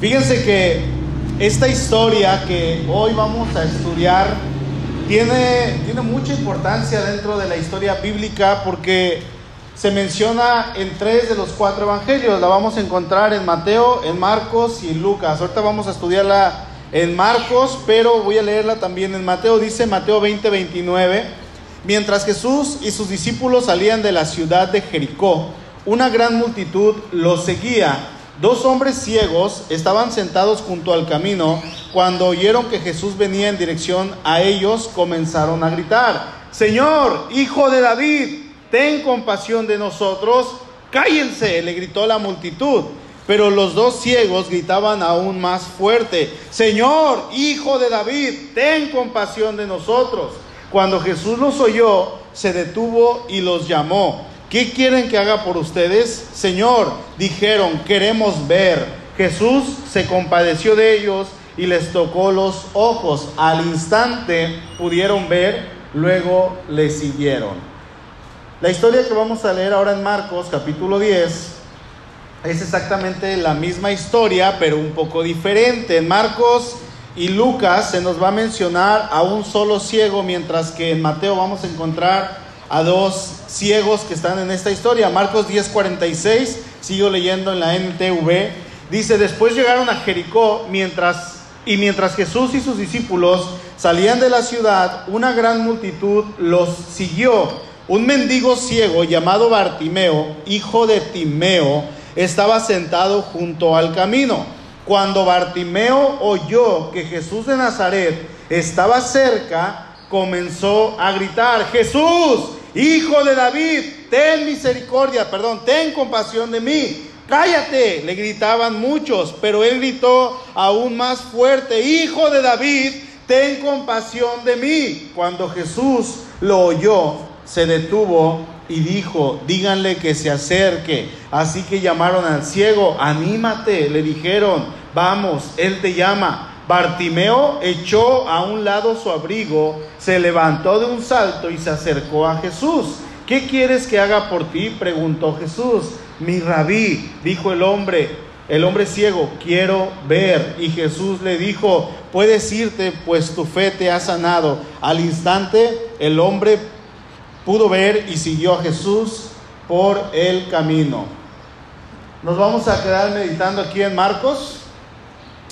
Fíjense que esta historia que hoy vamos a estudiar tiene, tiene mucha importancia dentro de la historia bíblica porque se menciona en tres de los cuatro evangelios. La vamos a encontrar en Mateo, en Marcos y en Lucas. Ahorita vamos a estudiarla en Marcos, pero voy a leerla también en Mateo. Dice Mateo 20, 29. Mientras Jesús y sus discípulos salían de la ciudad de Jericó, una gran multitud los seguía. Dos hombres ciegos estaban sentados junto al camino. Cuando oyeron que Jesús venía en dirección a ellos, comenzaron a gritar, Señor, hijo de David, ten compasión de nosotros. Cállense, le gritó la multitud. Pero los dos ciegos gritaban aún más fuerte, Señor, hijo de David, ten compasión de nosotros. Cuando Jesús los oyó, se detuvo y los llamó. ¿Qué quieren que haga por ustedes? Señor, dijeron, queremos ver. Jesús se compadeció de ellos y les tocó los ojos. Al instante pudieron ver, luego le siguieron. La historia que vamos a leer ahora en Marcos capítulo 10 es exactamente la misma historia, pero un poco diferente. En Marcos y Lucas se nos va a mencionar a un solo ciego, mientras que en Mateo vamos a encontrar a dos ciegos que están en esta historia. Marcos 10:46, sigo leyendo en la NTV, dice, después llegaron a Jericó mientras y mientras Jesús y sus discípulos salían de la ciudad, una gran multitud los siguió. Un mendigo ciego llamado Bartimeo, hijo de Timeo, estaba sentado junto al camino. Cuando Bartimeo oyó que Jesús de Nazaret estaba cerca, comenzó a gritar, Jesús, hijo de David, ten misericordia, perdón, ten compasión de mí. Cállate, le gritaban muchos, pero él gritó aún más fuerte, hijo de David, ten compasión de mí. Cuando Jesús lo oyó, se detuvo y dijo, díganle que se acerque. Así que llamaron al ciego, anímate, le dijeron, vamos, él te llama. Bartimeo echó a un lado su abrigo, se levantó de un salto y se acercó a Jesús. ¿Qué quieres que haga por ti? preguntó Jesús. Mi rabí, dijo el hombre, el hombre ciego, quiero ver. Y Jesús le dijo, puedes irte, pues tu fe te ha sanado. Al instante el hombre pudo ver y siguió a Jesús por el camino. Nos vamos a quedar meditando aquí en Marcos.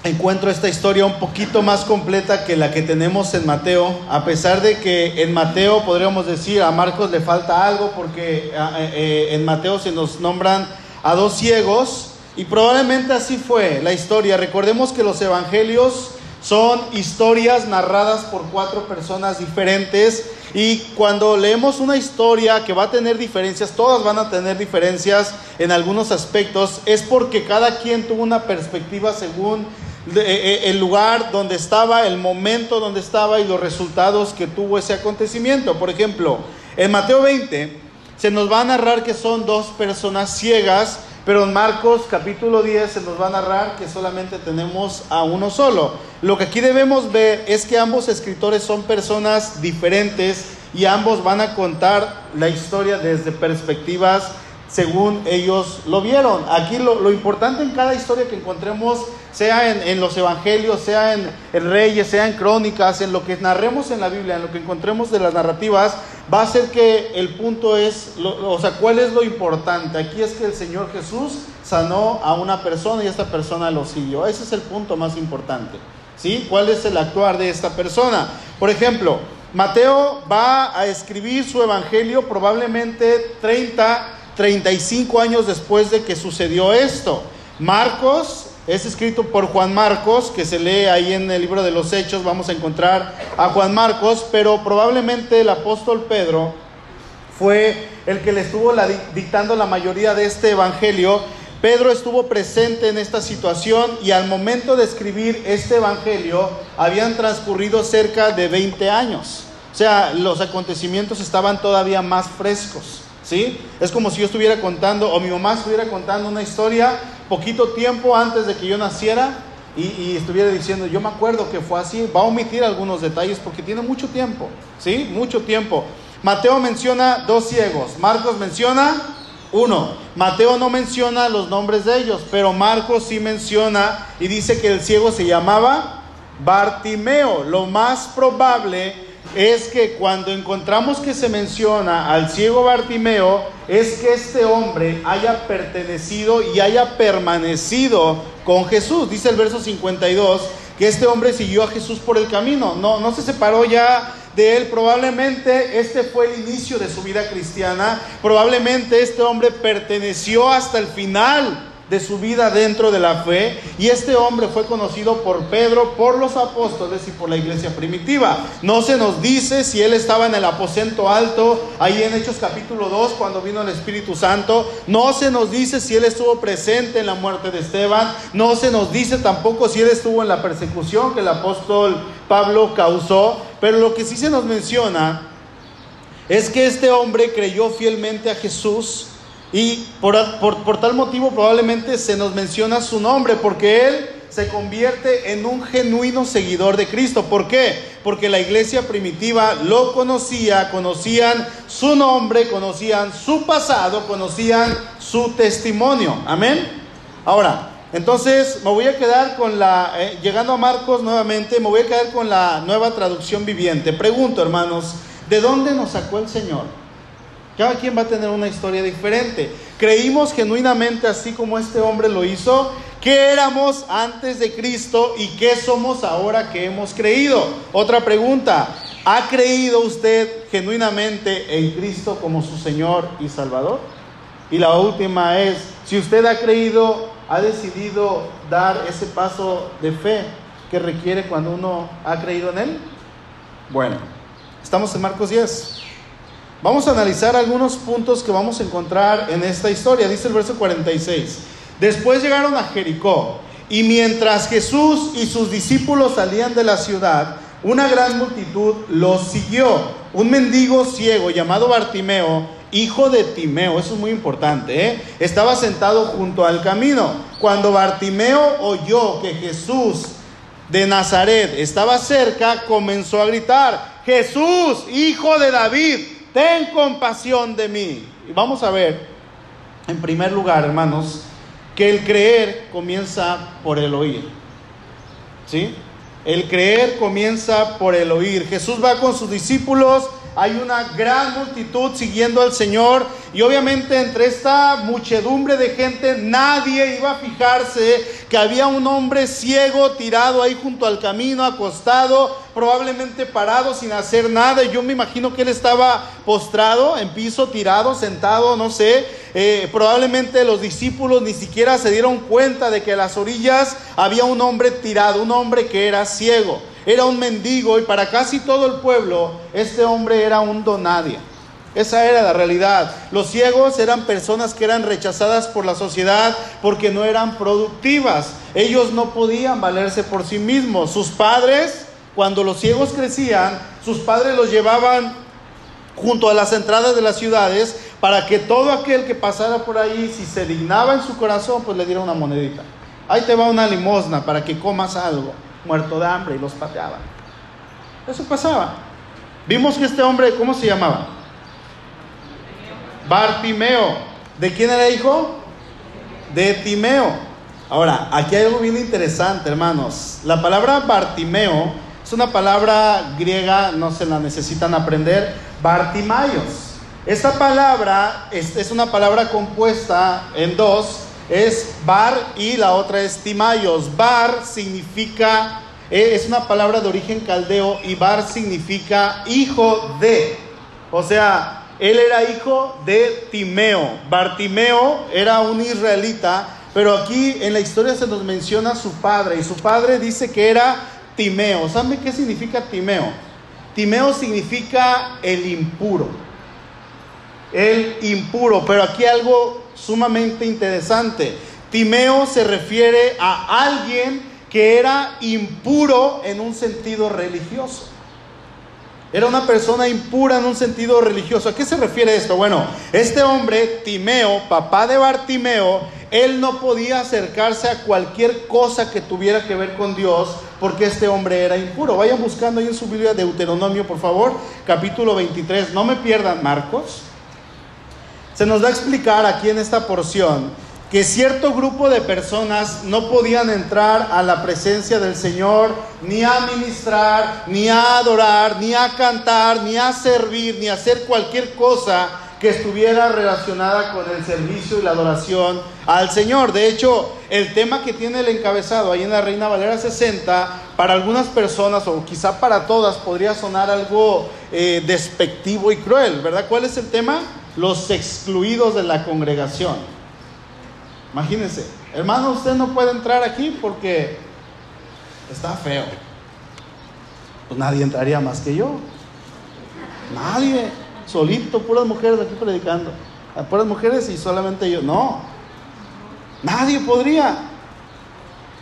Encuentro esta historia un poquito más completa que la que tenemos en Mateo, a pesar de que en Mateo podríamos decir a Marcos le falta algo porque eh, en Mateo se nos nombran a dos ciegos y probablemente así fue la historia. Recordemos que los evangelios son historias narradas por cuatro personas diferentes y cuando leemos una historia que va a tener diferencias, todas van a tener diferencias en algunos aspectos, es porque cada quien tuvo una perspectiva según el lugar donde estaba, el momento donde estaba y los resultados que tuvo ese acontecimiento. Por ejemplo, en Mateo 20 se nos va a narrar que son dos personas ciegas, pero en Marcos capítulo 10 se nos va a narrar que solamente tenemos a uno solo. Lo que aquí debemos ver es que ambos escritores son personas diferentes y ambos van a contar la historia desde perspectivas según ellos lo vieron. Aquí lo, importante en cada historia que encontremos, sea en, los evangelios, sea en, en, Reyes, sea en Crónicas, en lo que narremos en la Biblia, en lo que encontremos de las narrativas, va a ser que el punto es, o sea, ¿cuál es lo importante? Aquí es que el Señor Jesús sanó a una persona y esta persona lo siguió. Ese es el punto más importante. ¿Sí? ¿Cuál es el actuar de esta persona? Por ejemplo, Mateo va a escribir su evangelio probablemente 30 35 años después de que sucedió esto. Marcos es escrito por Juan Marcos, que se lee ahí en el libro de los Hechos, vamos a encontrar a Juan Marcos, pero probablemente el apóstol Pedro fue el que le estuvo dictando la mayoría de este evangelio. Pedro estuvo presente en esta situación y al momento de escribir este evangelio habían transcurrido cerca de 20 años. O sea, los acontecimientos estaban todavía más frescos. ¿Sí? Es como si yo estuviera contando, o mi mamá estuviera contando una historia poquito tiempo antes de que yo naciera y, estuviera diciendo, yo me acuerdo que fue así, va a omitir algunos detalles porque tiene mucho tiempo, ¿sí? Mucho tiempo. Mateo menciona dos ciegos, Marcos menciona Uno, Mateo no menciona los nombres de ellos, pero Marcos sí menciona y dice que el ciego se llamaba Bartimeo. Lo más probable es que cuando encontramos que se menciona al ciego Bartimeo, es que este hombre haya pertenecido y haya permanecido con Jesús. Dice el verso 52 que este hombre siguió a Jesús por el camino, no, no se separó ya de él. Probablemente este fue el inicio de su vida cristiana. Probablemente este hombre perteneció hasta el final de su vida dentro de la fe. Y este hombre fue conocido por Pedro, por los apóstoles y por la iglesia primitiva. No se nos dice si él estaba en el aposento alto, ahí en Hechos capítulo 2, cuando vino el Espíritu Santo. No se nos dice si él estuvo presente en la muerte de Esteban. No se nos dice tampoco si él estuvo en la persecución que el apóstol Pablo causó. Pero lo que sí se nos menciona es que este hombre creyó fielmente a Jesús y por, por, tal motivo probablemente se nos menciona su nombre, porque él se convierte en un genuino seguidor de Cristo. ¿Por qué? Porque la iglesia primitiva lo conocía, conocían su nombre, conocían su pasado, conocían su testimonio. Amén. Ahora, entonces me voy a quedar con la, eh, llegando a Marcos nuevamente, me voy a quedar con la nueva traducción viviente. Pregunto, hermanos, ¿de dónde nos sacó el Señor? Cada quien va a tener una historia diferente. Creímos genuinamente, así como este hombre lo hizo, que éramos antes de Cristo y qué somos ahora que hemos creído. Otra pregunta, ¿ha creído usted genuinamente en Cristo como su Señor y Salvador? Y la última es, si usted ha creído, ha decidido dar ese paso de fe que requiere cuando uno ha creído en Él. Bueno, estamos en Marcos 10. Vamos a analizar algunos puntos que vamos a encontrar en esta historia. Dice el verso 46. Después llegaron a Jericó y mientras Jesús y sus discípulos salían de la ciudad, una gran multitud los siguió. Un mendigo ciego llamado Bartimeo, hijo de Timeo, eso es muy importante, ¿eh? estaba sentado junto al camino. Cuando Bartimeo oyó que Jesús de Nazaret estaba cerca, comenzó a gritar, Jesús, hijo de David, ten compasión de mí. Y vamos a ver, en primer lugar, hermanos, que el creer comienza por el oír. ¿Sí? El creer comienza por el oír. Jesús va con sus discípulos hay una gran multitud siguiendo al Señor y obviamente entre esta muchedumbre de gente nadie iba a fijarse que había un hombre ciego tirado ahí junto al camino, acostado, probablemente parado sin hacer nada. Yo me imagino que él estaba postrado en piso, tirado, sentado, no sé. Eh, probablemente los discípulos ni siquiera se dieron cuenta de que a las orillas había un hombre tirado, un hombre que era ciego era un mendigo y para casi todo el pueblo este hombre era un donadie. Esa era la realidad. Los ciegos eran personas que eran rechazadas por la sociedad porque no eran productivas. Ellos no podían valerse por sí mismos. Sus padres, cuando los ciegos crecían, sus padres los llevaban junto a las entradas de las ciudades para que todo aquel que pasara por ahí, si se dignaba en su corazón, pues le diera una monedita. Ahí te va una limosna para que comas algo muerto de hambre y los pateaban. Eso pasaba. Vimos que este hombre, ¿cómo se llamaba? Bartimeo. ¿De quién era hijo? De Timeo. Ahora, aquí hay algo bien interesante, hermanos. La palabra Bartimeo es una palabra griega, no se la necesitan aprender, Bartimaios. Esta palabra es, es una palabra compuesta en dos es bar y la otra es timaios. Bar significa, eh, es una palabra de origen caldeo y bar significa hijo de. O sea, él era hijo de Timeo. Bartimeo era un israelita, pero aquí en la historia se nos menciona su padre y su padre dice que era Timeo. ¿Saben qué significa Timeo? Timeo significa el impuro. El impuro, pero aquí algo sumamente interesante. Timeo se refiere a alguien que era impuro en un sentido religioso. Era una persona impura en un sentido religioso. ¿A qué se refiere esto? Bueno, este hombre, Timeo, papá de Bartimeo, él no podía acercarse a cualquier cosa que tuviera que ver con Dios porque este hombre era impuro. Vayan buscando ahí en su Biblia Deuteronomio, por favor, capítulo 23. No me pierdan Marcos. Se nos va a explicar aquí en esta porción que cierto grupo de personas no podían entrar a la presencia del Señor ni a ministrar, ni a adorar, ni a cantar, ni a servir, ni a hacer cualquier cosa que estuviera relacionada con el servicio y la adoración al Señor. De hecho, el tema que tiene el encabezado ahí en la Reina Valera 60, para algunas personas o quizá para todas podría sonar algo eh, despectivo y cruel, ¿verdad? ¿Cuál es el tema? Los excluidos de la congregación. Imagínense, hermano, usted no puede entrar aquí porque está feo. Pues nadie entraría más que yo. Nadie solito, puras mujeres aquí predicando. A puras mujeres y solamente yo. No, nadie podría.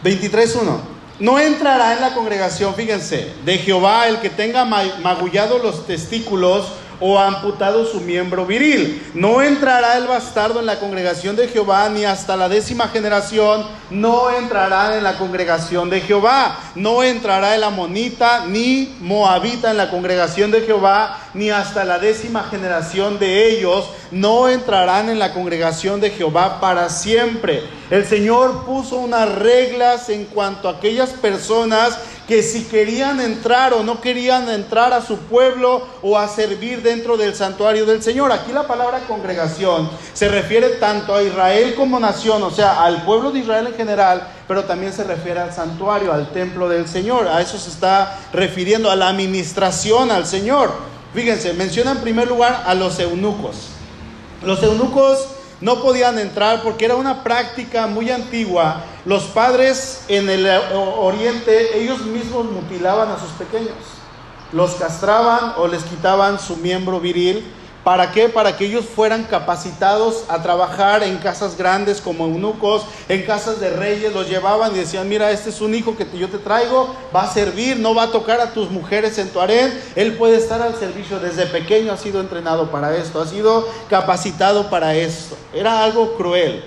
23.1. No entrará en la congregación, fíjense, de Jehová el que tenga magullado los testículos o amputado su miembro viril. No entrará el bastardo en la congregación de Jehová ni hasta la décima generación. No entrará en la congregación de Jehová. No entrará el amonita ni moabita en la congregación de Jehová ni hasta la décima generación de ellos. No entrarán en la congregación de Jehová para siempre. El Señor puso unas reglas en cuanto a aquellas personas que si querían entrar o no querían entrar a su pueblo o a servir dentro del santuario del Señor. Aquí la palabra congregación se refiere tanto a Israel como nación, o sea, al pueblo de Israel en general, pero también se refiere al santuario, al templo del Señor. A eso se está refiriendo, a la administración al Señor. Fíjense, menciona en primer lugar a los eunucos. Los eunucos no podían entrar porque era una práctica muy antigua. Los padres en el oriente, ellos mismos mutilaban a sus pequeños. Los castraban o les quitaban su miembro viril ¿Para qué? Para que ellos fueran capacitados a trabajar en casas grandes como eunucos, en casas de reyes, los llevaban y decían, mira, este es un hijo que yo te traigo, va a servir, no va a tocar a tus mujeres en tu harén, él puede estar al servicio, desde pequeño ha sido entrenado para esto, ha sido capacitado para esto. Era algo cruel.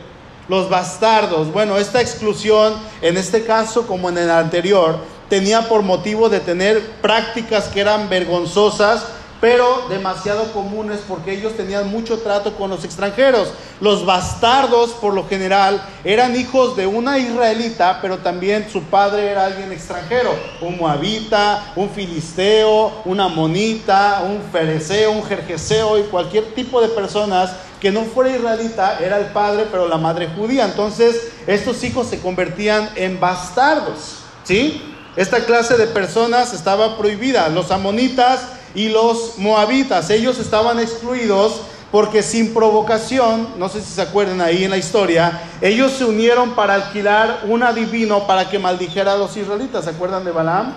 Los bastardos, bueno, esta exclusión, en este caso como en el anterior, tenía por motivo de tener prácticas que eran vergonzosas, pero demasiado comunes porque ellos tenían mucho trato con los extranjeros. Los bastardos, por lo general, eran hijos de una israelita, pero también su padre era alguien extranjero, un moabita, un filisteo, una monita, un fereceo, un jerjeseo y cualquier tipo de personas que no fuera israelita, era el padre, pero la madre judía. Entonces, estos hijos se convertían en bastardos, ¿sí? Esta clase de personas estaba prohibida. Los amonitas y los moabitas. Ellos estaban excluidos porque sin provocación, no sé si se acuerdan ahí en la historia, ellos se unieron para alquilar un adivino para que maldijera a los israelitas. ¿Se acuerdan de Balaam?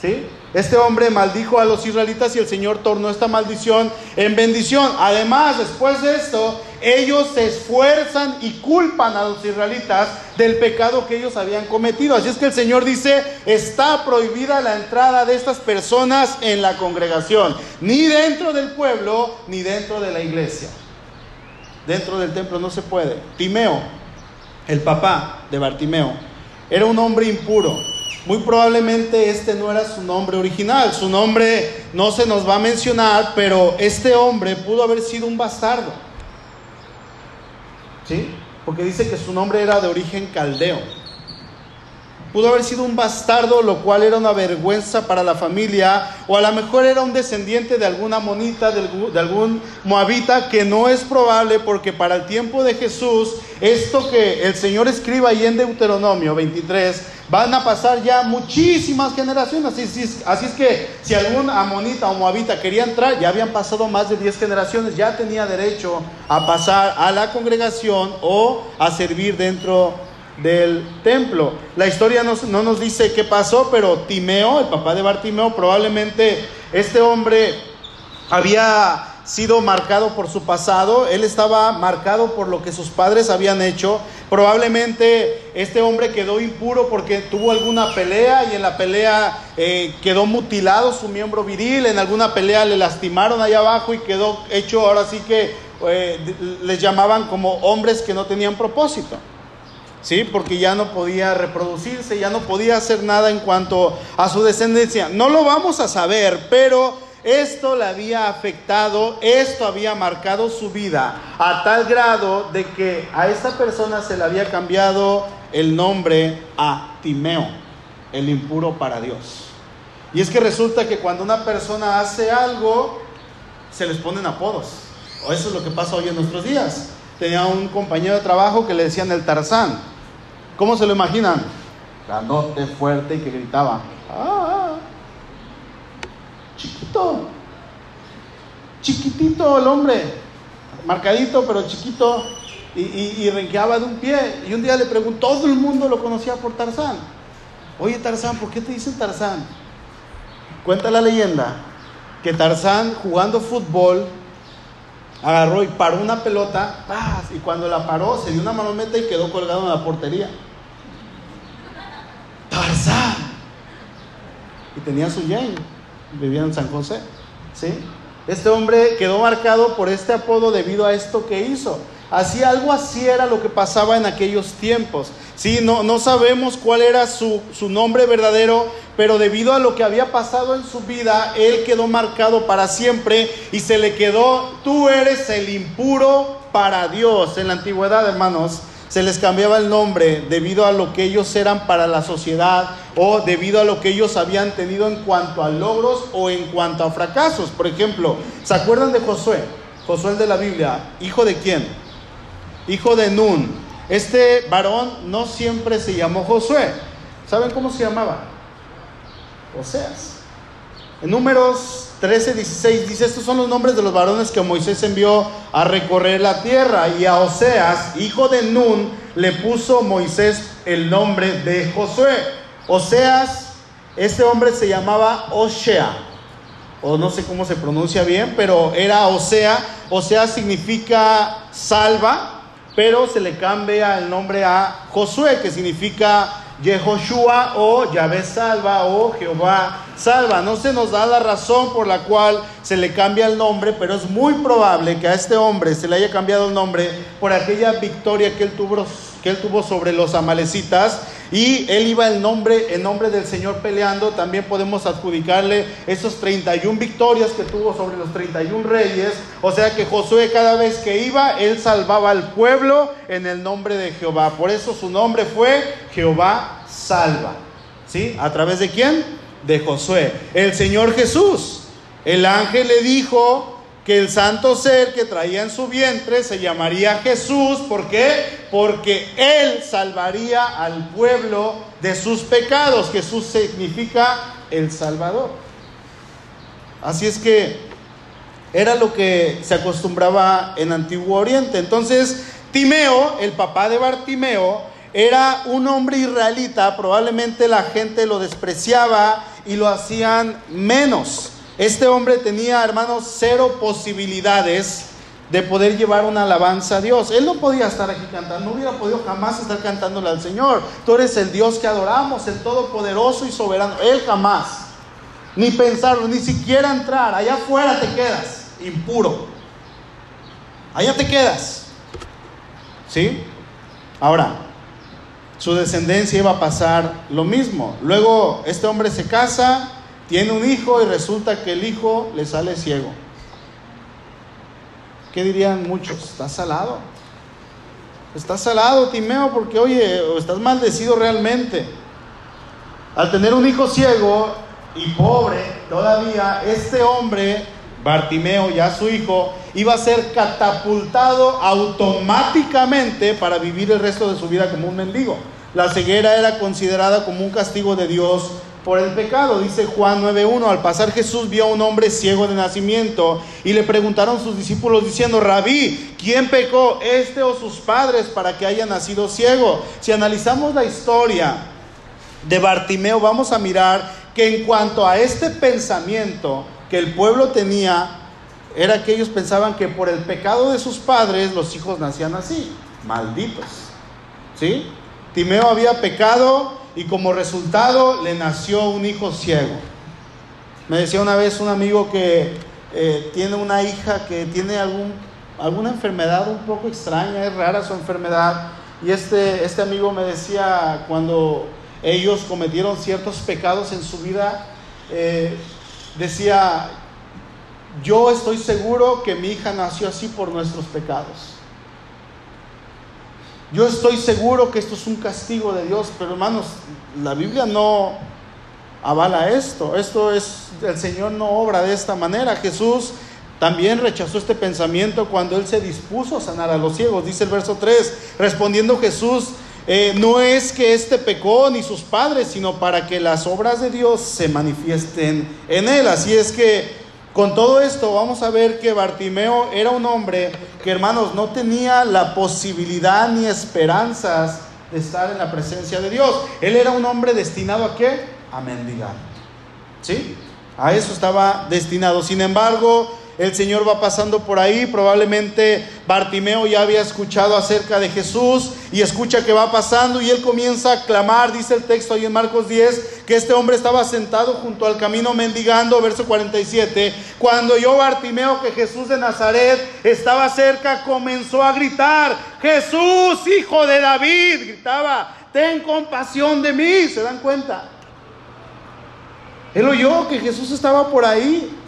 ¿Sí? Este hombre maldijo a los israelitas y el Señor tornó esta maldición en bendición. Además, después de esto, ellos se esfuerzan y culpan a los israelitas del pecado que ellos habían cometido. Así es que el Señor dice, está prohibida la entrada de estas personas en la congregación, ni dentro del pueblo, ni dentro de la iglesia. Dentro del templo no se puede. Timeo, el papá de Bartimeo, era un hombre impuro muy probablemente este no era su nombre original, su nombre no se nos va a mencionar, pero este hombre pudo haber sido un bastardo. ¿Sí? Porque dice que su nombre era de origen caldeo. Pudo haber sido un bastardo, lo cual era una vergüenza para la familia, o a lo mejor era un descendiente de alguna monita, de algún moabita, que no es probable porque para el tiempo de Jesús, esto que el Señor escribe ahí en Deuteronomio 23, van a pasar ya muchísimas generaciones. Así, es que si algún amonita o moabita quería entrar, ya habían pasado más de 10 generaciones, ya tenía derecho a pasar a la congregación o a servir dentro del templo. La historia no nos dice qué pasó, pero Timeo, el papá de Bartimeo, probablemente este hombre había sido marcado por su pasado, él estaba marcado por lo que sus padres habían hecho. Probablemente este hombre quedó impuro porque tuvo alguna pelea y en la pelea eh, quedó mutilado su miembro viril, en alguna pelea le lastimaron allá abajo y quedó hecho, ahora sí que eh, les llamaban como hombres que no tenían propósito. ¿sí? Porque ya no podía reproducirse, ya no podía hacer nada en cuanto a su descendencia. No lo vamos a saber, pero esto le había afectado, esto había marcado su vida a tal grado de que a esta persona se le había cambiado el nombre a Timeo, el impuro para Dios. Y es que resulta que cuando una persona hace algo, se les ponen apodos. O eso es lo que pasa hoy en nuestros días. Tenía un compañero de trabajo que le decían el Tarzán. ¿Cómo se lo imaginan? Grandote, fuerte y que gritaba. ¡Ah! Chiquito. Chiquitito el hombre. Marcadito, pero chiquito. Y, renqueaba de un pie. Y un día le preguntó, todo el mundo lo conocía por Tarzán. Oye Tarzán, ¿por qué te dicen Tarzán? Cuenta la leyenda que Tarzán jugando fútbol agarró y paró una pelota y cuando la paró se dio una malometa y quedó colgado en la portería. Tarzán. Y tenía su Jane, vivía en San José. ¿sí? Este hombre quedó marcado por este apodo debido a esto que hizo. Así algo así era lo que pasaba en aquellos tiempos. Sí, no, no sabemos cuál era su, su nombre verdadero, pero debido a lo que había pasado en su vida, él quedó marcado para siempre y se le quedó, tú eres el impuro para Dios. En la antigüedad, hermanos, se les cambiaba el nombre debido a lo que ellos eran para la sociedad o debido a lo que ellos habían tenido en cuanto a logros o en cuanto a fracasos. Por ejemplo, ¿se acuerdan de Josué? Josué de la Biblia, hijo de quién? Hijo de Nun. Este varón no siempre se llamó Josué. ¿Saben cómo se llamaba? Oseas. En números 13, 16 dice, estos son los nombres de los varones que Moisés envió a recorrer la tierra. Y a Oseas, hijo de Nun, le puso Moisés el nombre de Josué. Oseas, este hombre se llamaba Osea, o no sé cómo se pronuncia bien, pero era Osea. Osea significa salva, pero se le cambia el nombre a Josué, que significa Yehoshua o Yahvé salva o Jehová salva. No se nos da la razón por la cual se le cambia el nombre, pero es muy probable que a este hombre se le haya cambiado el nombre por aquella victoria que él tuvo, que él tuvo sobre los amalecitas y él iba en nombre, en nombre del Señor peleando. También podemos adjudicarle esos 31 victorias que tuvo sobre los 31 reyes. O sea que Josué cada vez que iba, él salvaba al pueblo en el nombre de Jehová. Por eso su nombre fue Jehová salva. ¿Sí? ¿A través de quién? De Josué. El Señor Jesús. El ángel le dijo que el santo ser que traía en su vientre se llamaría Jesús. ¿Por qué? Porque Él salvaría al pueblo de sus pecados. Jesús significa el Salvador. Así es que era lo que se acostumbraba en Antiguo Oriente. Entonces, Timeo, el papá de Bartimeo, era un hombre israelita. Probablemente la gente lo despreciaba y lo hacían menos. Este hombre tenía, hermanos, cero posibilidades de poder llevar una alabanza a Dios. Él no podía estar aquí cantando, no hubiera podido jamás estar cantándole al Señor. Tú eres el Dios que adoramos, el Todopoderoso y Soberano. Él jamás, ni pensarlo, ni siquiera entrar. Allá afuera te quedas, impuro. Allá te quedas. ¿Sí? Ahora, su descendencia iba a pasar lo mismo. Luego este hombre se casa tiene un hijo y resulta que el hijo le sale ciego. ¿Qué dirían muchos? Está salado. Está salado, Timeo, porque oye, estás maldecido realmente. Al tener un hijo ciego y pobre todavía, este hombre, Bartimeo, ya su hijo, iba a ser catapultado automáticamente para vivir el resto de su vida como un mendigo. La ceguera era considerada como un castigo de Dios por el pecado. Dice Juan 9.1, al pasar Jesús vio a un hombre ciego de nacimiento y le preguntaron sus discípulos diciendo, Rabí, ¿quién pecó, este o sus padres para que haya nacido ciego? Si analizamos la historia de Bartimeo, vamos a mirar que en cuanto a este pensamiento que el pueblo tenía, era que ellos pensaban que por el pecado de sus padres los hijos nacían así, malditos. ¿Sí? Timeo había pecado y como resultado le nació un hijo ciego. Me decía una vez un amigo que eh, tiene una hija que tiene algún, alguna enfermedad un poco extraña, es rara su enfermedad. Y este, este amigo me decía cuando ellos cometieron ciertos pecados en su vida, eh, decía, yo estoy seguro que mi hija nació así por nuestros pecados. Yo estoy seguro que esto es un castigo de Dios, pero hermanos, la Biblia no avala esto. Esto es, el Señor no obra de esta manera. Jesús también rechazó este pensamiento cuando Él se dispuso a sanar a los ciegos. Dice el verso 3, respondiendo Jesús, eh, no es que este pecó ni sus padres, sino para que las obras de Dios se manifiesten en Él. Así es que con todo esto vamos a ver que Bartimeo era un hombre que, hermanos, no tenía la posibilidad ni esperanzas de estar en la presencia de Dios. Él era un hombre destinado a qué? A mendigar. ¿Sí? A eso estaba destinado. Sin embargo, el Señor va pasando por ahí, probablemente Bartimeo ya había escuchado acerca de Jesús y escucha que va pasando y él comienza a clamar, dice el texto ahí en Marcos 10, que este hombre estaba sentado junto al camino mendigando, verso 47, cuando yo Bartimeo que Jesús de Nazaret estaba cerca, comenzó a gritar, Jesús, hijo de David, gritaba, ten compasión de mí, ¿se dan cuenta? Él oyó que Jesús estaba por ahí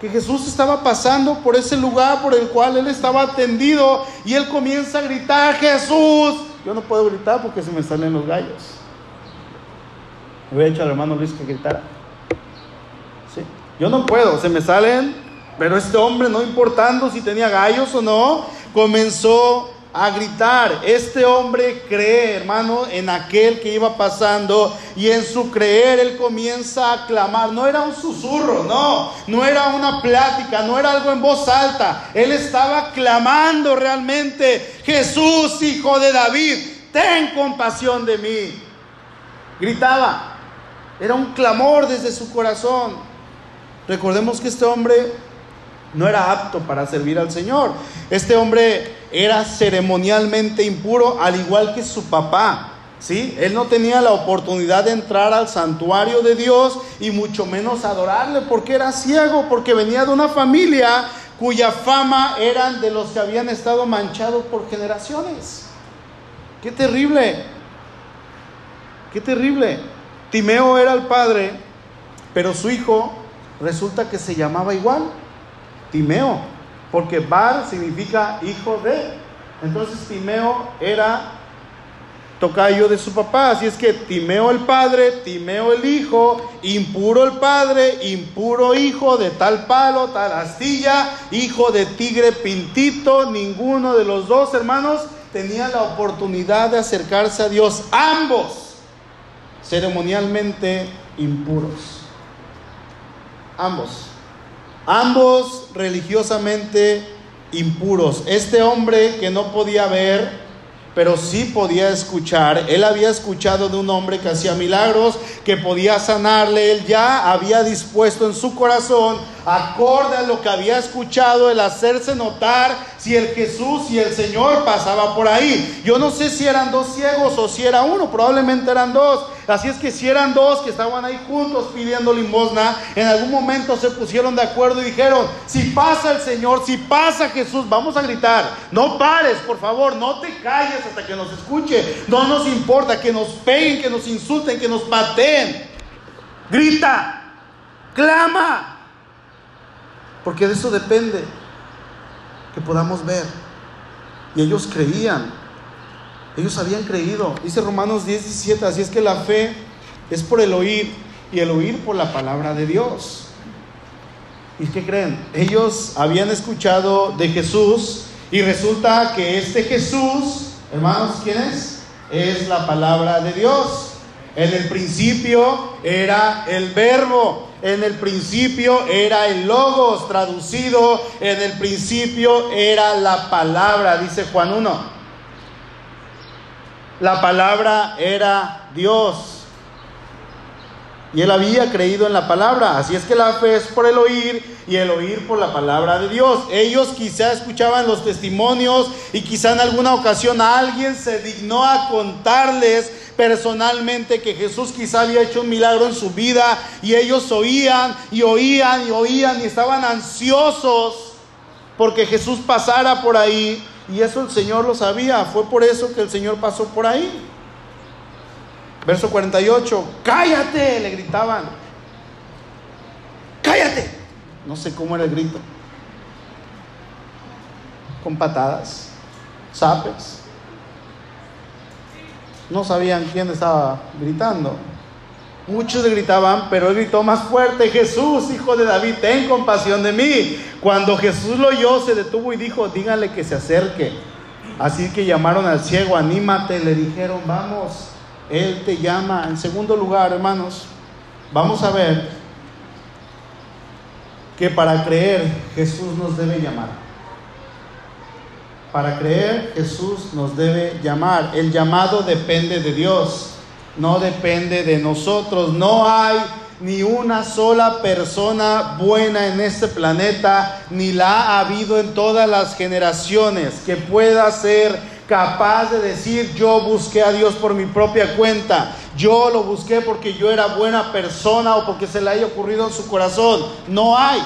que Jesús estaba pasando por ese lugar por el cual él estaba atendido y él comienza a gritar, Jesús. Yo no puedo gritar porque se me salen los gallos. Me voy a echar al hermano Luis que gritara. ¿Sí? Yo no puedo, se me salen, pero este hombre, no importando si tenía gallos o no, comenzó a gritar. Este hombre cree, hermano, en aquel que iba pasando y en su creer él comienza a clamar. No era un susurro, no, no era una plática, no era algo en voz alta. Él estaba clamando realmente, Jesús, hijo de David, ten compasión de mí. Gritaba. Era un clamor desde su corazón. Recordemos que este hombre no era apto para servir al Señor. Este hombre era ceremonialmente impuro, al igual que su papá. ¿sí? Él no tenía la oportunidad de entrar al santuario de Dios y mucho menos adorarle porque era ciego, porque venía de una familia cuya fama eran de los que habían estado manchados por generaciones. Qué terrible, qué terrible. Timeo era el padre, pero su hijo resulta que se llamaba igual. Timeo, porque Bar significa hijo de. Entonces Timeo era tocayo de su papá. Así es que Timeo el padre, Timeo el hijo, impuro el padre, impuro hijo de tal palo, tal astilla, hijo de tigre pintito. Ninguno de los dos hermanos tenía la oportunidad de acercarse a Dios. Ambos ceremonialmente impuros. Ambos ambos religiosamente impuros. Este hombre que no podía ver, pero sí podía escuchar, él había escuchado de un hombre que hacía milagros, que podía sanarle, él ya había dispuesto en su corazón, acorde a lo que había escuchado, el hacerse notar si el Jesús y el Señor pasaba por ahí. Yo no sé si eran dos ciegos o si era uno, probablemente eran dos. Así es que si eran dos que estaban ahí juntos pidiendo limosna, en algún momento se pusieron de acuerdo y dijeron, si pasa el Señor, si pasa Jesús, vamos a gritar, no pares, por favor, no te calles hasta que nos escuche, no nos importa que nos peguen, que nos insulten, que nos pateen. Grita, clama, porque de eso depende que podamos ver. Y ellos creían, ellos habían creído. Dice Romanos 10, 17, así es que la fe es por el oír y el oír por la palabra de Dios. ¿Y qué creen? Ellos habían escuchado de Jesús y resulta que este Jesús, hermanos, ¿quién es? Es la palabra de Dios. En el principio era el verbo en el principio era el logos, traducido, en el principio era la palabra, dice Juan 1. La palabra era Dios. Y él había creído en la palabra. Así es que la fe es por el oír y el oír por la palabra de Dios. Ellos quizá escuchaban los testimonios y quizá en alguna ocasión alguien se dignó a contarles personalmente que Jesús quizá había hecho un milagro en su vida y ellos oían y oían y oían y estaban ansiosos porque Jesús pasara por ahí y eso el Señor lo sabía, fue por eso que el Señor pasó por ahí. Verso 48, cállate, le gritaban. Cállate, no sé cómo era el grito, con patadas, zapes. No sabían quién estaba gritando. Muchos gritaban, pero él gritó más fuerte, Jesús, hijo de David, ten compasión de mí. Cuando Jesús lo oyó, se detuvo y dijo, díganle que se acerque. Así que llamaron al ciego, anímate, le dijeron, vamos, Él te llama. En segundo lugar, hermanos, vamos a ver que para creer Jesús nos debe llamar. Para creer Jesús nos debe llamar. El llamado depende de Dios, no depende de nosotros. No hay ni una sola persona buena en este planeta, ni la ha habido en todas las generaciones, que pueda ser capaz de decir, yo busqué a Dios por mi propia cuenta, yo lo busqué porque yo era buena persona o porque se le haya ocurrido en su corazón. No hay.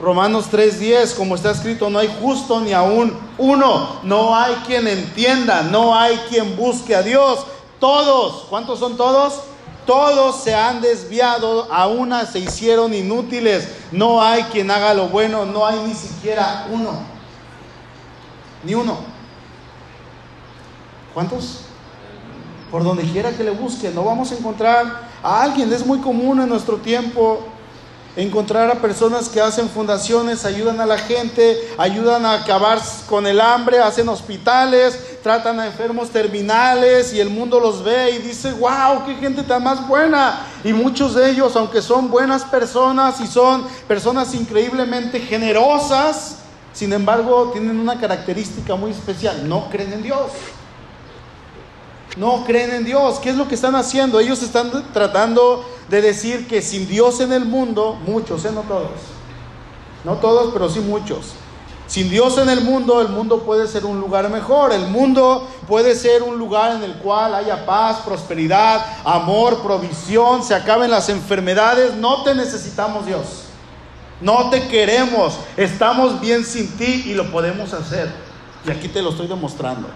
Romanos 3:10, como está escrito, no hay justo ni aún uno, no hay quien entienda, no hay quien busque a Dios. Todos, ¿cuántos son todos? Todos se han desviado, a una se hicieron inútiles. No hay quien haga lo bueno, no hay ni siquiera uno. Ni uno. ¿Cuántos? Por donde quiera que le busque, no vamos a encontrar a alguien. Es muy común en nuestro tiempo encontrar a personas que hacen fundaciones, ayudan a la gente, ayudan a acabar con el hambre, hacen hospitales, tratan a enfermos terminales y el mundo los ve y dice, wow, qué gente tan más buena. Y muchos de ellos, aunque son buenas personas y son personas increíblemente generosas, sin embargo tienen una característica muy especial, no creen en Dios no creen en Dios. ¿Qué es lo que están haciendo? Ellos están tratando de decir que sin Dios en el mundo, muchos, ¿eh? no todos, no todos, pero sí muchos. Sin Dios en el mundo, el mundo puede ser un lugar mejor. El mundo puede ser un lugar en el cual haya paz, prosperidad, amor, provisión, se acaben las enfermedades. No te necesitamos Dios. No te queremos. Estamos bien sin ti y lo podemos hacer. Y aquí te lo estoy demostrando.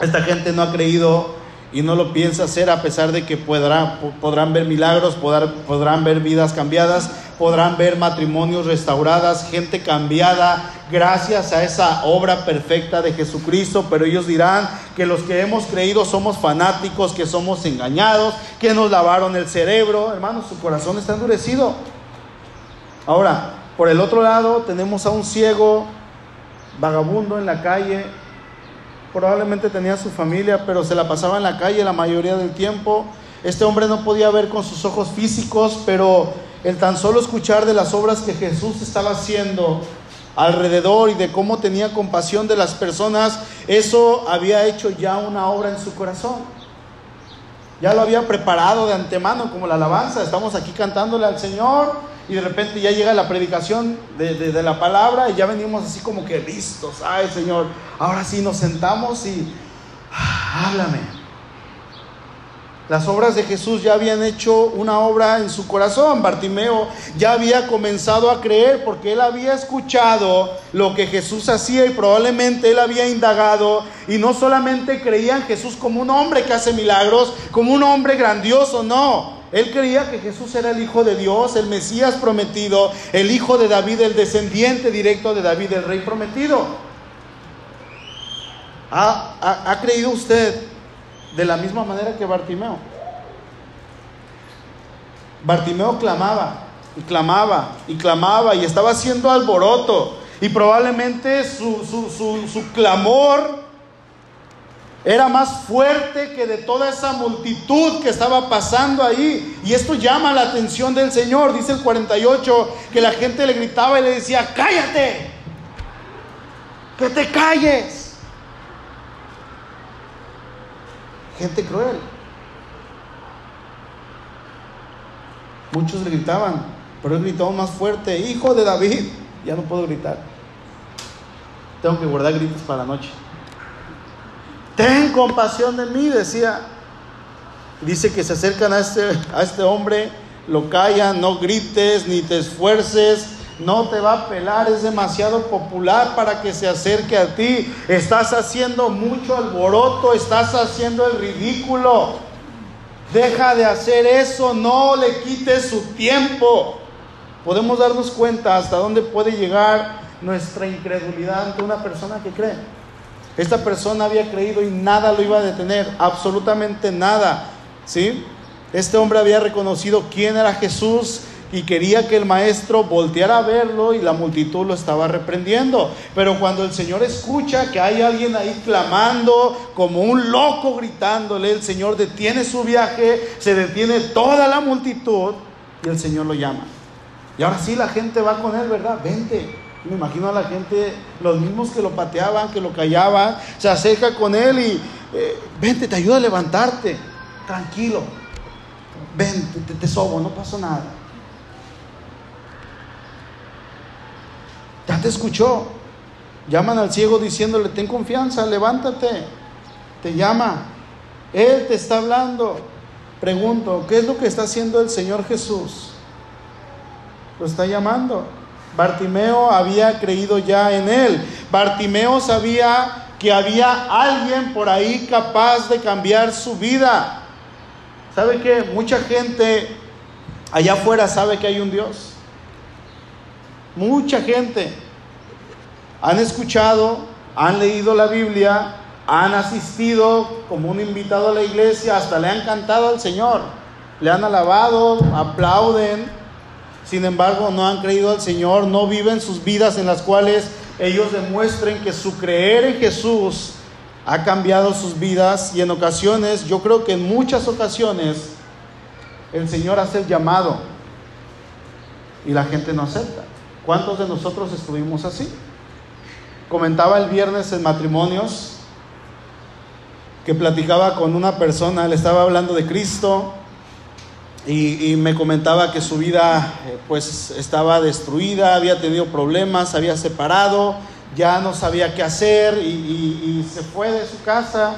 Esta gente no ha creído y no lo piensa hacer a pesar de que podrán, podrán ver milagros, podrán, podrán ver vidas cambiadas, podrán ver matrimonios restauradas, gente cambiada gracias a esa obra perfecta de Jesucristo, pero ellos dirán que los que hemos creído somos fanáticos, que somos engañados, que nos lavaron el cerebro, hermanos, su corazón está endurecido. Ahora, por el otro lado tenemos a un ciego vagabundo en la calle, probablemente tenía su familia, pero se la pasaba en la calle la mayoría del tiempo. Este hombre no podía ver con sus ojos físicos, pero el tan solo escuchar de las obras que Jesús estaba haciendo alrededor y de cómo tenía compasión de las personas, eso había hecho ya una obra en su corazón. Ya lo había preparado de antemano como la alabanza. Estamos aquí cantándole al Señor y de repente ya llega la predicación de, la palabra y ya venimos así como que listos. Ay, Señor, ahora sí nos sentamos y ah, háblame. Las obras de Jesús ya habían hecho una obra en su corazón. Bartimeo ya había comenzado a creer porque él había escuchado lo que Jesús hacía y probablemente él había indagado y no solamente creía en Jesús como un hombre que hace milagros, como un hombre grandioso, no. Él creía que Jesús era el Hijo de Dios, el Mesías prometido, el Hijo de David, el descendiente directo de David, el Rey prometido. ¿Ha, creído usted de la misma manera que Bartimeo? Bartimeo clamaba y clamaba y clamaba y estaba haciendo alboroto y probablemente su, su, su clamor era más fuerte que de toda esa multitud que estaba pasando ahí. Y esto llama la atención del Señor. Dice el 48 que la gente le gritaba y le decía, cállate, que te calles. Gente cruel. Muchos le gritaban, pero él gritó más fuerte, hijo de David. Ya no puedo gritar. Tengo que guardar gritos para la noche compasión de mí, decía. Dice que se acercan a este, a este hombre, lo callan, no grites ni te esfuerces, no te va a pelar, es demasiado popular para que se acerque a ti. Estás haciendo mucho alboroto, estás haciendo el ridículo. Deja de hacer eso, no le quites su tiempo. Podemos darnos cuenta hasta dónde puede llegar nuestra incredulidad ante una persona que cree. Esta persona había creído y nada lo iba a detener, absolutamente nada. ¿Sí? Este hombre había reconocido quién era Jesús y quería que el maestro volteara a verlo y la multitud lo estaba reprendiendo. Pero cuando el Señor escucha que hay alguien ahí clamando como un loco gritándole, el Señor detiene su viaje, se detiene toda la multitud y el Señor lo llama. Y ahora sí la gente va con él, ¿verdad? Vente. Me imagino a la gente, los mismos que lo pateaban, que lo callaban, se acerca con él y eh, vente, te ayuda a levantarte. Tranquilo. Ven, te, te sobo, no pasó nada. Ya te escuchó. Llaman al ciego diciéndole, ten confianza, levántate. Te llama. Él te está hablando. Pregunto, ¿qué es lo que está haciendo el Señor Jesús? Lo está llamando. Bartimeo había creído ya en él. Bartimeo sabía que había alguien por ahí capaz de cambiar su vida. ¿Sabe que mucha gente allá afuera sabe que hay un Dios? Mucha gente han escuchado, han leído la Biblia, han asistido como un invitado a la iglesia, hasta le han cantado al Señor, le han alabado, aplauden, sin embargo no han creído al Señor, no viven sus vidas en las cuales ellos demuestren que su creer en Jesús ha cambiado sus vidas y en ocasiones, yo creo que en muchas ocasiones, el Señor hace el llamado y la gente no acepta. ¿Cuántos de nosotros estuvimos así? Comentaba el viernes en matrimonios que platicaba con una persona, le estaba hablando de Cristo y, me comentaba que su vida eh, pues estaba destruida, había tenido problemas, había separado, ya no sabía qué hacer y, se fue de su casa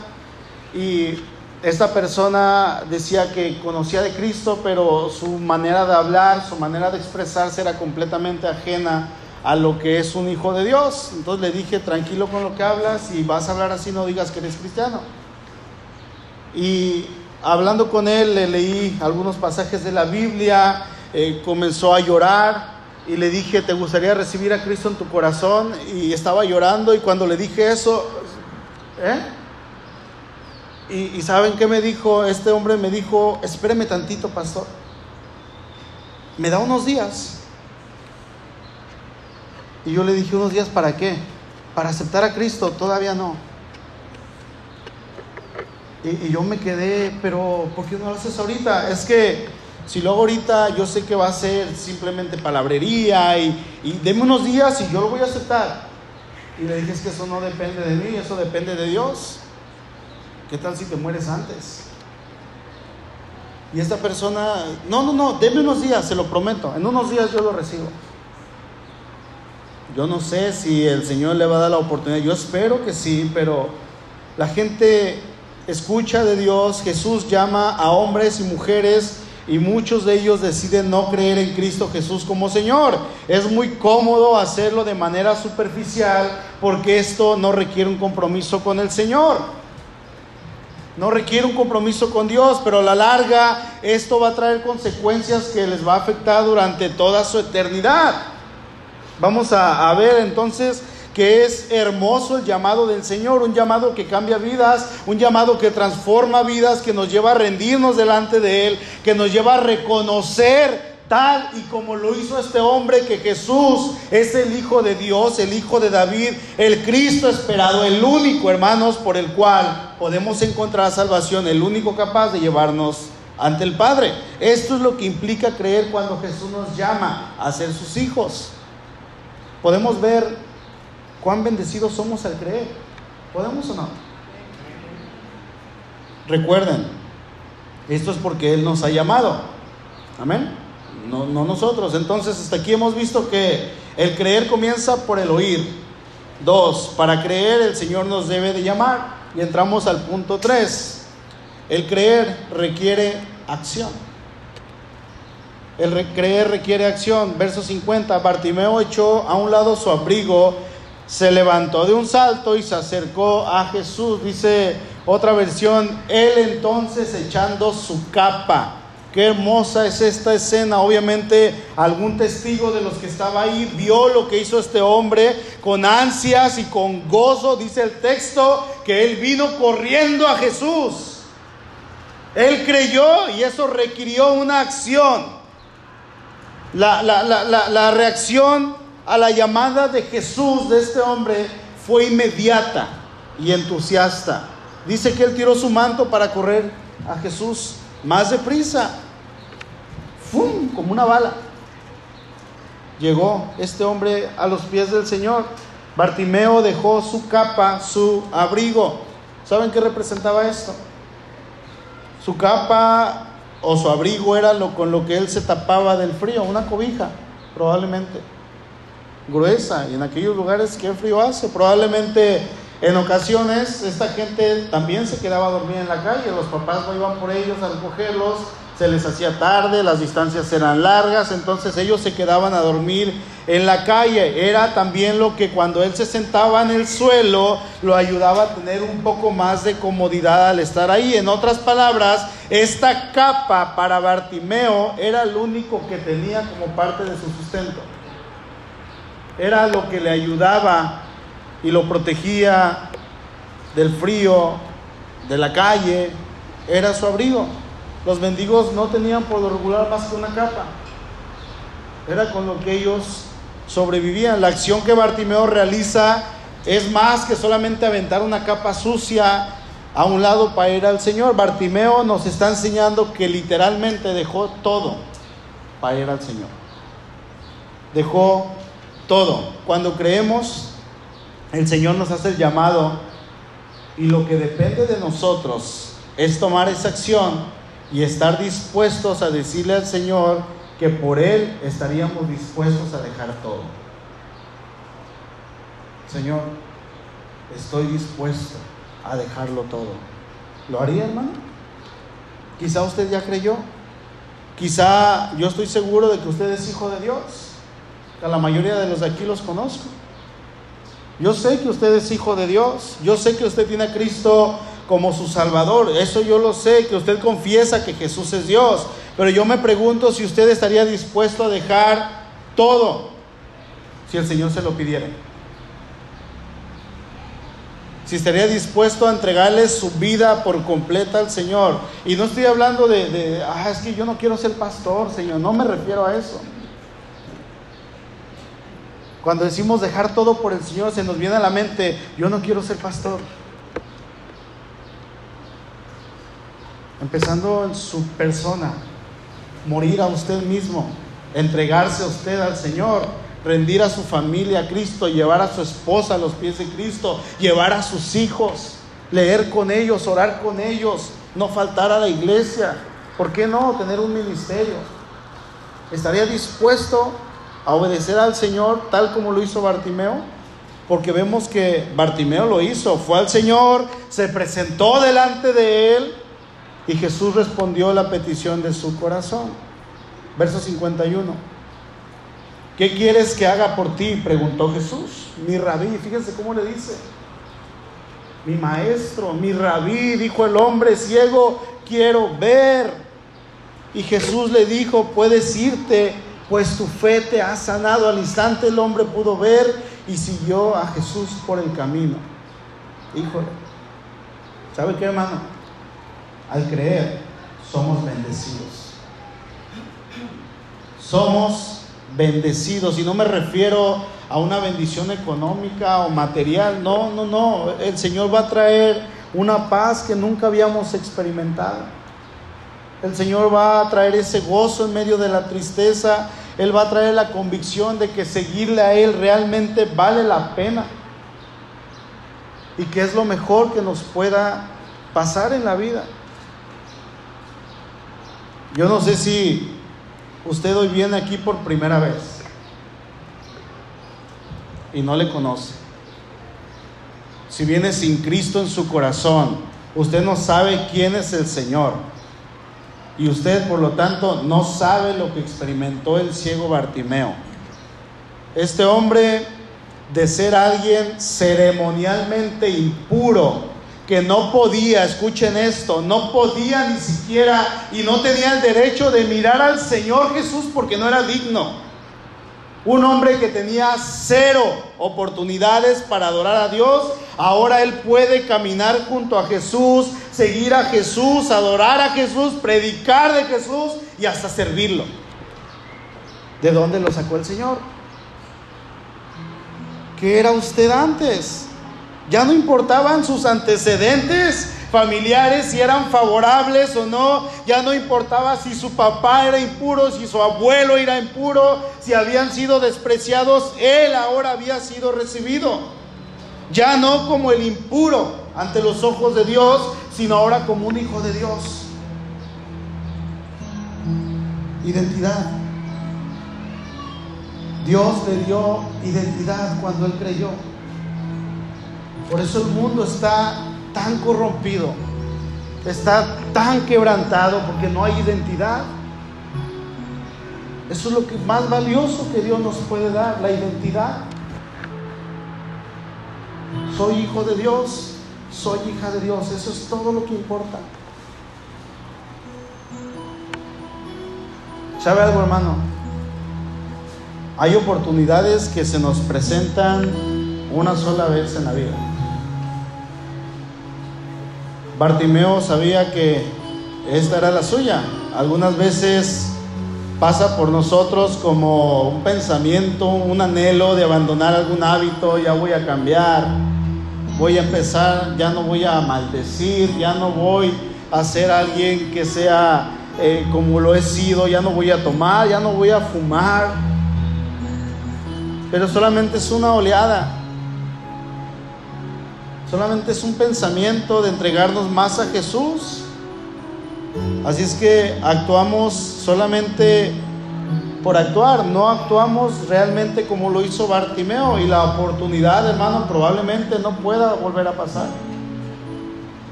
y esta persona decía que conocía de Cristo, pero su manera de hablar, su manera de expresarse era completamente ajena a lo que es un hijo de Dios. Entonces le dije, tranquilo con lo que hablas y vas a hablar así, no digas que eres cristiano. Y hablando con él, le leí algunos pasajes de la Biblia, eh, comenzó a llorar y le dije, ¿te gustaría recibir a Cristo en tu corazón? Y estaba llorando y cuando le dije eso, ¿eh? Y, ¿saben qué me dijo? Este hombre me dijo, espéreme tantito, pastor. Me da unos días. Y yo le dije, ¿unos días para qué? Para aceptar a Cristo, todavía no. Y, yo me quedé, pero ¿por qué no lo haces ahorita? Es que si lo hago ahorita, yo sé que va a ser simplemente palabrería y, y deme unos días y yo lo voy a aceptar. Y le dije, es que eso no depende de mí, eso depende de Dios. ¿Qué tal si te mueres antes? Y esta persona, no, no, no, deme unos días, se lo prometo, en unos días yo lo recibo. Yo no sé si el Señor le va a dar la oportunidad, yo espero que sí, pero la gente escucha de Dios, Jesús llama a hombres y mujeres y muchos de ellos deciden no creer en Cristo Jesús como Señor. Es muy cómodo hacerlo de manera superficial porque esto no requiere un compromiso con el Señor. No requiere un compromiso con Dios, pero a la larga esto va a traer consecuencias que les va a afectar durante toda su eternidad. Vamos a, ver entonces que es hermoso el llamado del Señor, un llamado que cambia vidas, un llamado que transforma vidas, que nos lleva a rendirnos delante de Él, que nos lleva a reconocer tal y como lo hizo este hombre, que Jesús es el Hijo de Dios, el Hijo de David, el Cristo esperado, el único, hermanos, por el cual podemos encontrar salvación, el único capaz de llevarnos ante el Padre. Esto es lo que implica creer cuando Jesús nos llama a ser sus hijos. Podemos ver cuán bendecidos somos al creer. ¿Podemos o no? Recuerden, esto es porque Él nos ha llamado. Amén no, nosotros. Entonces, hasta aquí hemos visto que el creer comienza por el oír. Dos, para creer el Señor nos debe de llamar. Y entramos al punto tres. El creer requiere acción. El creer requiere acción. Verso 50. Bartimeo echó a un lado su abrigo, se levantó de un salto y se acercó a Jesús. Dice Otra versión, él entonces echando su capa. Qué hermosa es esta escena. Obviamente algún testigo de los que estaba ahí vio lo que hizo este hombre con ansias y con gozo. Dice el texto que él vino corriendo a Jesús. Él creyó y eso requirió una acción. La, la reacción a la llamada de Jesús de este hombre fue inmediata y entusiasta. Dice que él tiró su manto para correr a Jesús más deprisa. ¡Fum! Como una bala. Llegó este hombre a los pies del Señor. Bartimeo dejó su capa, su abrigo. ¿Saben qué representaba esto? Su capa o su abrigo era lo con lo que él se tapaba del frío, una cobija, probablemente gruesa. Y en aquellos lugares, ¿qué frío hace? Probablemente en ocasiones esta gente también se quedaba a dormir en la calle, los papás no iban por ellos a recogerlos, se les hacía tarde, las distancias eran largas, entonces ellos se quedaban a dormir en la calle. Era también lo que cuando él se sentaba en el suelo lo ayudaba a tener un poco más de comodidad al estar ahí. En otras palabras, esta capa para Bartimeo era el único que tenía como parte de su sustento. Era lo que le ayudaba y lo protegía del frío, de la calle, era su abrigo. Los mendigos no tenían por lo regular más que una capa. Era con lo que ellos sobrevivían. La acción que Bartimeo realiza es más que solamente aventar una capa sucia a un lado para ir al Señor. Bartimeo nos está enseñando que literalmente dejó todo para ir al Señor. Dejó todo. Cuando creemos el Señor nos hace el llamado y lo que depende de nosotros es tomar esa acción y estar dispuestos a decirle al Señor que por Él estaríamos dispuestos a dejar todo. Señor, estoy dispuesto a dejarlo todo. ¿Lo haría, hermano? Quizá usted ya creyó. Quizá yo estoy seguro de que usted es hijo de Dios. La mayoría de los de aquí los conozco. Yo sé que usted es hijo de Dios. Yo sé que usted tiene a Cristo como su Salvador. Eso yo lo sé, que usted confiesa que Jesús es Dios. Pero yo me pregunto si usted estaría dispuesto a dejar todo si el Señor se lo pidiera. Si estaría dispuesto a entregarle su vida por completa al Señor. Y no estoy hablando de, de ah, es que yo no quiero ser pastor, Señor. No me refiero a eso. Cuando decimos dejar todo por el Señor, se nos viene a la mente, yo no quiero ser pastor. Empezando en su persona, morir a usted mismo, entregarse a usted al Señor, rendir a su familia a Cristo, llevar a su esposa a los pies de Cristo, llevar a sus hijos, leer con ellos, orar con ellos, no faltar a la iglesia. ¿Por qué no tener un ministerio? ¿Estaría dispuesto a obedecer al Señor tal como lo hizo Bartimeo? Porque vemos que Bartimeo lo hizo, fue al Señor, se presentó delante de él y Jesús respondió la petición de su corazón. Verso 51. ¿Qué quieres que haga por ti? preguntó Jesús. Mi rabí, fíjense cómo le dice. Mi maestro, mi rabí, dijo el hombre ciego, quiero ver. Y Jesús le dijo, puedes irte pues tu fe te ha sanado. Al instante el hombre pudo ver y siguió a Jesús por el camino. Híjole, ¿sabe qué hermano? Al creer somos bendecidos. Somos bendecidos y no me refiero a una bendición económica o material, no, no, no, el Señor va a traer una paz que nunca habíamos experimentado. El Señor va a traer ese gozo en medio de la tristeza él va a traer la convicción de que seguirle a Él realmente vale la pena y que es lo mejor que nos pueda pasar en la vida. Yo no sé si usted hoy viene aquí por primera vez y no le conoce. Si viene sin Cristo en su corazón, usted no sabe quién es el Señor. Y usted, por lo tanto, no sabe lo que experimentó el ciego Bartimeo. Este hombre, de ser alguien ceremonialmente impuro, que no podía, escuchen esto, no podía ni siquiera y no tenía el derecho de mirar al Señor Jesús porque no era digno. Un hombre que tenía cero oportunidades para adorar a Dios, ahora él puede caminar junto a Jesús, seguir a Jesús, adorar a Jesús, predicar de Jesús y hasta servirlo. ¿De dónde lo sacó el Señor? ¿Qué era usted antes? Ya no importaban sus antecedentes familiares, si eran favorables o no. Ya no importaba si su papá era impuro, si su abuelo era impuro, si habían sido despreciados. Él ahora había sido recibido. Ya no como el impuro ante los ojos de Dios, sino ahora como un hijo de Dios. Identidad. Dios le dio identidad cuando él creyó. Por eso el mundo está tan corrompido, está tan quebrantado porque no hay identidad. Eso es lo que más valioso que Dios nos puede dar, la identidad. Soy hijo de Dios, soy hija de Dios, eso es todo lo que importa. ¿Sabe algo, hermano? Hay oportunidades que se nos presentan una sola vez en la vida. Bartimeo sabía que esta era la suya. Algunas veces pasa por nosotros como un pensamiento, un anhelo de abandonar algún hábito, ya voy a cambiar, voy a empezar, ya no voy a maldecir, ya no voy a ser alguien que sea eh, como lo he sido, ya no voy a tomar, ya no voy a fumar. Pero solamente es una oleada. Solamente es un pensamiento de entregarnos más a Jesús. Así es que actuamos solamente por actuar, no actuamos realmente como lo hizo Bartimeo y la oportunidad, hermano, probablemente no pueda volver a pasar.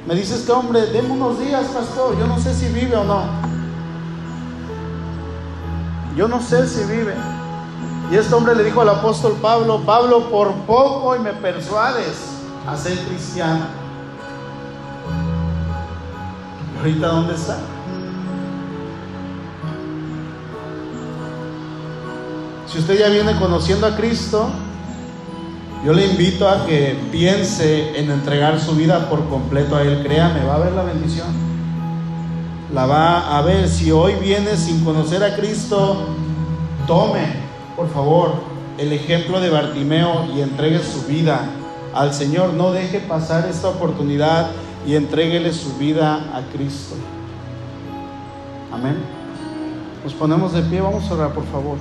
Me dices que, hombre, deme unos días, pastor, yo no sé si vive o no. Yo no sé si vive. Y este hombre le dijo al apóstol Pablo, Pablo, por poco y me persuades a ser cristiano. ¿Ahorita dónde está? Si usted ya viene conociendo a Cristo, yo le invito a que piense en entregar su vida por completo a Él. Créame, va a ver la bendición. La va a ver. Si hoy viene sin conocer a Cristo, tome, por favor, el ejemplo de Bartimeo y entregue su vida al Señor. No deje pasar esta oportunidad y entréguele su vida a Cristo. Amén. Nos ponemos de pie, vamos a orar, por favor.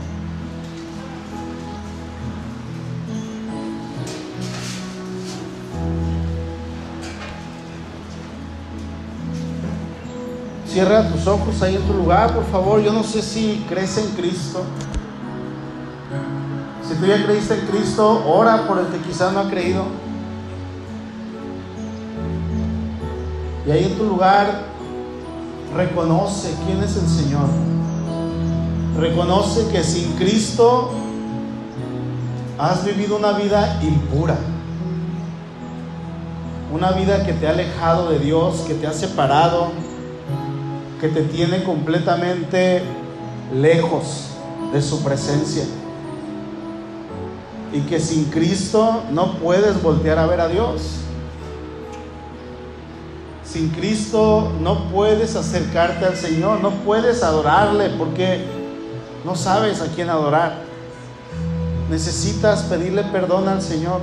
Cierra tus ojos ahí en tu lugar, por favor. Yo no sé si crees en Cristo. Si tú ya creíste en Cristo, ora por el que quizás no ha creído. Y ahí en tu lugar, reconoce quién es el Señor. Reconoce que sin Cristo has vivido una vida impura. Una vida que te ha alejado de Dios, que te ha separado, que te tiene completamente lejos de su presencia y que sin Cristo no puedes voltear a ver a Dios. Sin Cristo no puedes acercarte al Señor, no puedes adorarle porque no sabes a quién adorar. Necesitas pedirle perdón al Señor.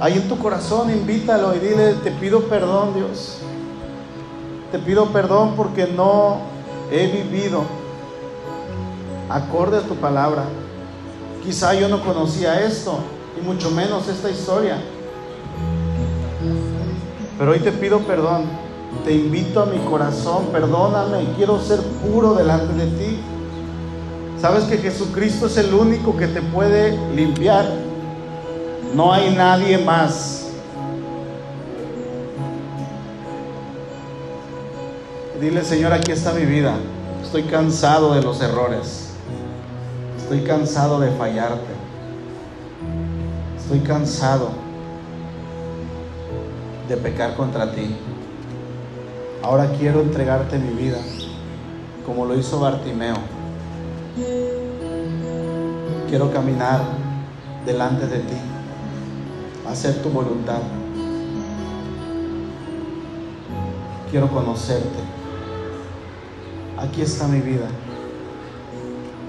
Ahí en tu corazón invítalo y dile, te pido perdón Dios. Te pido perdón porque no he vivido acorde a tu palabra. Quizá yo no conocía esto, y mucho menos esta historia. Pero hoy te pido perdón. Te invito a mi corazón, perdóname, quiero ser puro delante de ti. Sabes que Jesucristo es el único que te puede limpiar. No hay nadie más. Dile, Señor, aquí está mi vida. Estoy cansado de los errores. Estoy cansado de fallarte. Estoy cansado. de pecar contra ti. Ahora quiero entregarte mi vida, como lo hizo Bartimeo. Quiero caminar delante de ti, hacer tu voluntad. Quiero conocerte. Aquí está mi vida.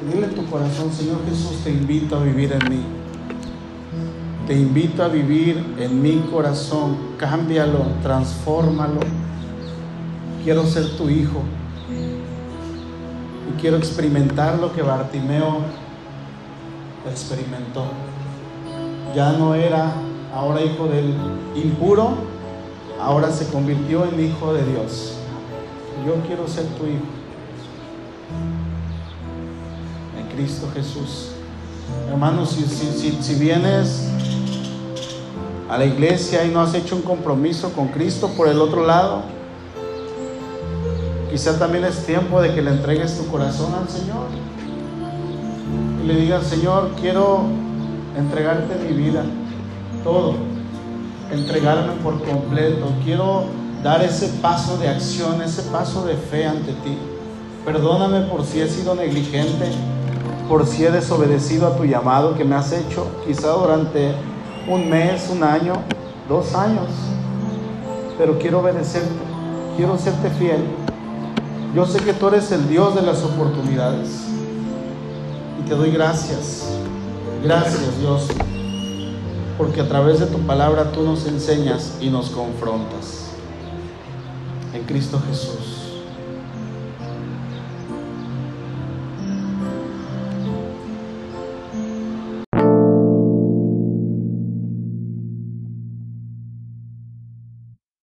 Dile tu corazón, Señor Jesús, te invito a vivir en mí. Te invito a vivir en mi corazón. Cámbialo, transfórmalo. Quiero ser tu hijo. Y quiero experimentar lo que Bartimeo experimentó. Ya no era ahora hijo del impuro, ahora se convirtió en hijo de Dios. Yo quiero ser tu hijo. Cristo Jesús. Hermanos, si, si, vienes a la iglesia y no has hecho un compromiso con Cristo por el otro lado, quizá también es tiempo de que le entregues tu corazón al Señor. Y le digas, Señor, quiero entregarte mi vida, todo, entregarme por completo. Quiero dar ese paso de acción, ese paso de fe ante ti. Perdóname por si he sido negligente, por si he desobedecido a tu llamado que me has hecho, quizá durante un mes, un año, dos años. Pero quiero obedecerte, quiero serte fiel. Yo sé que tú eres el Dios de las oportunidades. Y te doy gracias. Gracias Dios. Porque a través de tu palabra tú nos enseñas y nos confrontas. En Cristo Jesús.